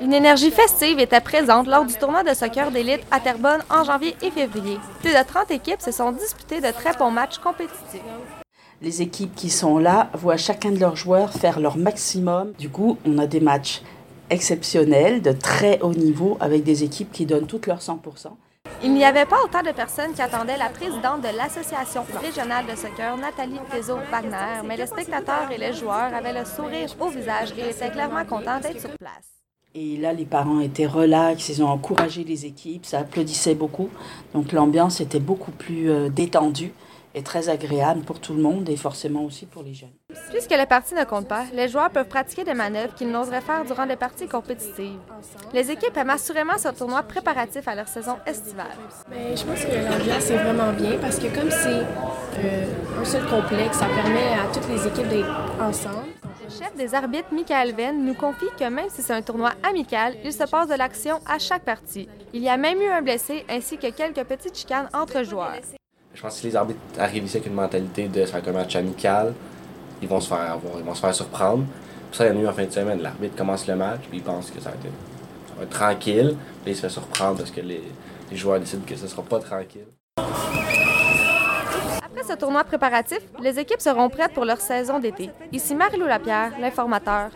Une énergie festive était présente lors du tournoi de soccer d'élite à Terrebonne en janvier et février. Plus de 30 équipes se sont disputées de très bons matchs compétitifs. Les équipes qui sont là voient chacun de leurs joueurs faire leur maximum. Du coup, on a des matchs exceptionnels, de très haut niveau, avec des équipes qui donnent toutes leurs 100%. Il n'y avait pas autant de personnes qui attendaient la présidente de l'Association régionale de soccer, Nathalie Pezo-Wagner, mais les spectateurs et les joueurs avaient le sourire au visage et étaient clairement contents d'être sur place. Et là, les parents étaient relax, ils ont encouragé les équipes, ça applaudissait beaucoup. Donc l'ambiance était beaucoup plus euh, détendue et très agréable pour tout le monde et forcément aussi pour les jeunes. Puisque les parties ne comptent pas, les joueurs peuvent pratiquer des manœuvres qu'ils n'oseraient faire durant les parties compétitives. Les équipes aiment assurément ce tournoi préparatif à leur saison estivale. Bien, je pense que l'ambiance est vraiment bien parce que comme c'est euh, un seul complexe, ça permet à toutes les équipes d'être ensemble. Le chef des arbitres, Michael Venn, nous confie que même si c'est un tournoi amical, il se passe de l'action à chaque partie. Il y a même eu un blessé ainsi que quelques petites chicanes entre joueurs. Je pense que si les arbitres arrivent ici avec une mentalité de ça va être un match amical, ils vont se faire avoir, ils vont se faire surprendre. Puis ça, il y en a eu en fin de semaine. L'arbitre commence le match, puis il pense que ça va être, tranquille. Puis il se fait surprendre parce que les, les joueurs décident que ce ne sera pas tranquille. Après ce tournoi préparatif, les équipes seront prêtes pour leur saison d'été. Ici Marie-Lou Lapierre, l'informateur.